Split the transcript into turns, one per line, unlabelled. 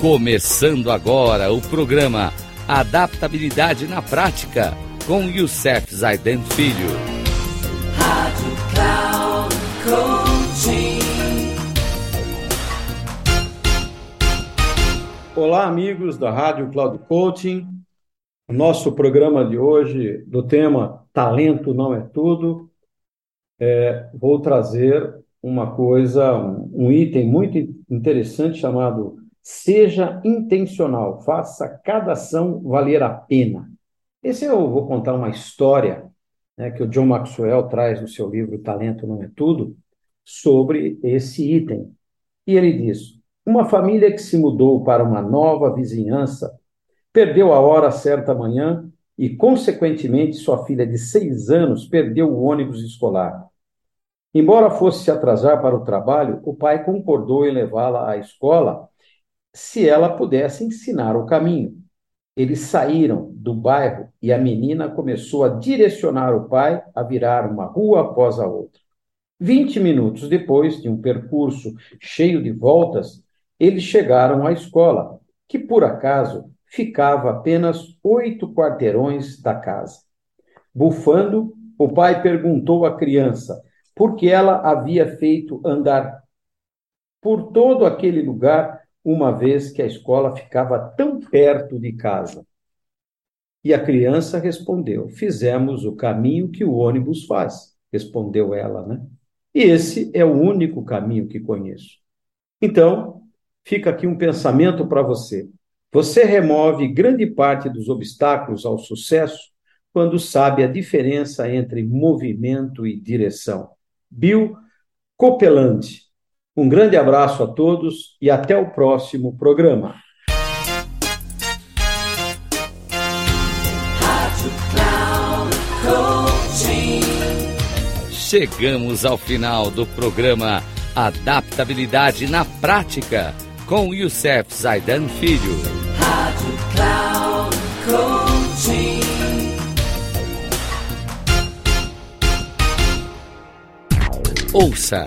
Começando agora o programa Adaptabilidade na Prática com Youssef Zaiden Filho. Rádio Cloud
Coaching. Olá, amigos da Rádio Cloud Coaching. O nosso programa de hoje, do tema Talento não é tudo, é, vou trazer uma coisa, um, um item muito interessante chamado Seja intencional, faça cada ação valer a pena. Esse eu vou contar uma história né, que o John Maxwell traz no seu livro Talento Não É Tudo, sobre esse item. E ele diz: Uma família que se mudou para uma nova vizinhança perdeu a hora certa manhã e, consequentemente, sua filha de seis anos perdeu o ônibus escolar. Embora fosse se atrasar para o trabalho, o pai concordou em levá-la à escola se ela pudesse ensinar o caminho. Eles saíram do bairro e a menina começou a direcionar o pai a virar uma rua após a outra. Vinte minutos depois de um percurso cheio de voltas, eles chegaram à escola, que por acaso ficava apenas oito quarteirões da casa. Bufando, o pai perguntou à criança por que ela havia feito andar por todo aquele lugar uma vez que a escola ficava tão perto de casa. E a criança respondeu: Fizemos o caminho que o ônibus faz, respondeu ela, né? E esse é o único caminho que conheço. Então, fica aqui um pensamento para você. Você remove grande parte dos obstáculos ao sucesso quando sabe a diferença entre movimento e direção. Bill Copeland, um grande abraço a todos e até o próximo programa.
Chegamos ao final do programa Adaptabilidade na Prática com Youssef Zaidan Filho. Rádio Cloud Coaching. Ouça